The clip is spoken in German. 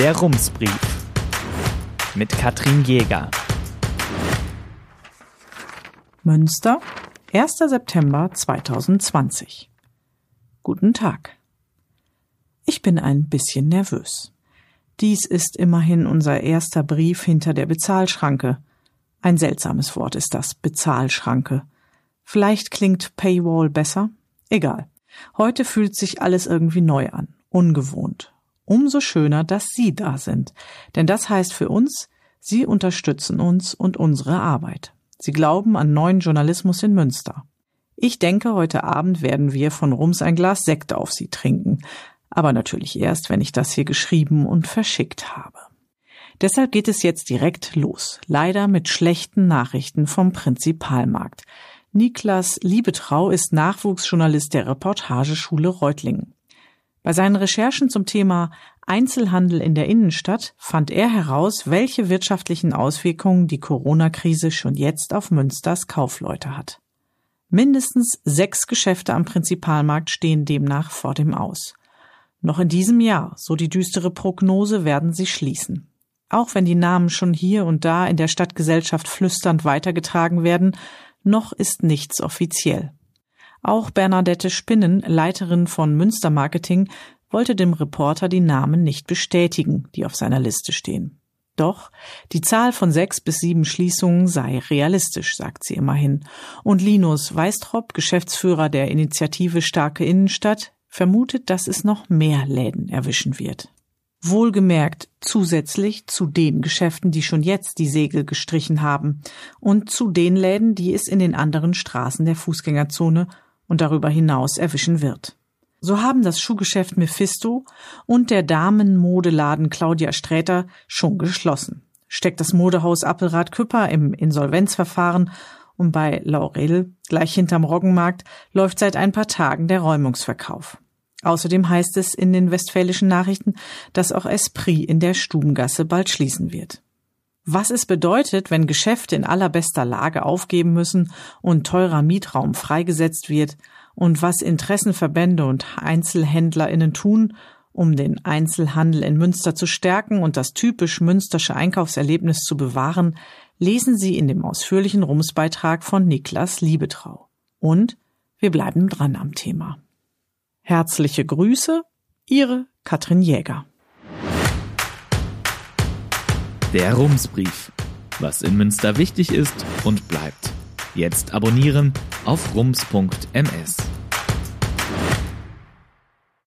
Der Rumsbrief mit Katrin Jäger. Münster, 1. September 2020. Guten Tag. Ich bin ein bisschen nervös. Dies ist immerhin unser erster Brief hinter der Bezahlschranke. Ein seltsames Wort ist das, Bezahlschranke. Vielleicht klingt Paywall besser? Egal. Heute fühlt sich alles irgendwie neu an, ungewohnt. Umso schöner, dass Sie da sind. Denn das heißt für uns, Sie unterstützen uns und unsere Arbeit. Sie glauben an neuen Journalismus in Münster. Ich denke, heute Abend werden wir von Rums ein Glas Sekt auf Sie trinken. Aber natürlich erst, wenn ich das hier geschrieben und verschickt habe. Deshalb geht es jetzt direkt los. Leider mit schlechten Nachrichten vom Prinzipalmarkt. Niklas Liebetrau ist Nachwuchsjournalist der Reportageschule Reutlingen. Bei seinen Recherchen zum Thema Einzelhandel in der Innenstadt fand er heraus, welche wirtschaftlichen Auswirkungen die Corona-Krise schon jetzt auf Münsters Kaufleute hat. Mindestens sechs Geschäfte am Prinzipalmarkt stehen demnach vor dem Aus. Noch in diesem Jahr, so die düstere Prognose, werden sie schließen. Auch wenn die Namen schon hier und da in der Stadtgesellschaft flüsternd weitergetragen werden, noch ist nichts offiziell. Auch Bernadette Spinnen, Leiterin von Münster Marketing, wollte dem Reporter die Namen nicht bestätigen, die auf seiner Liste stehen. Doch die Zahl von sechs bis sieben Schließungen sei realistisch, sagt sie immerhin. Und Linus Weistrop, Geschäftsführer der Initiative Starke Innenstadt, vermutet, dass es noch mehr Läden erwischen wird. Wohlgemerkt zusätzlich zu den Geschäften, die schon jetzt die Segel gestrichen haben und zu den Läden, die es in den anderen Straßen der Fußgängerzone und darüber hinaus erwischen wird. So haben das Schuhgeschäft Mephisto und der Damenmodeladen Claudia Sträter schon geschlossen. Steckt das Modehaus Appelrad Küpper im Insolvenzverfahren und bei Laurel, gleich hinterm Roggenmarkt, läuft seit ein paar Tagen der Räumungsverkauf. Außerdem heißt es in den westfälischen Nachrichten, dass auch Esprit in der Stubengasse bald schließen wird. Was es bedeutet, wenn Geschäfte in allerbester Lage aufgeben müssen und teurer Mietraum freigesetzt wird und was Interessenverbände und Einzelhändlerinnen tun, um den Einzelhandel in Münster zu stärken und das typisch münstersche Einkaufserlebnis zu bewahren, lesen Sie in dem ausführlichen Rumsbeitrag von Niklas Liebetrau. Und wir bleiben dran am Thema. Herzliche Grüße, Ihre Katrin Jäger. Der Rumsbrief. Was in Münster wichtig ist und bleibt. Jetzt abonnieren auf rums.ms.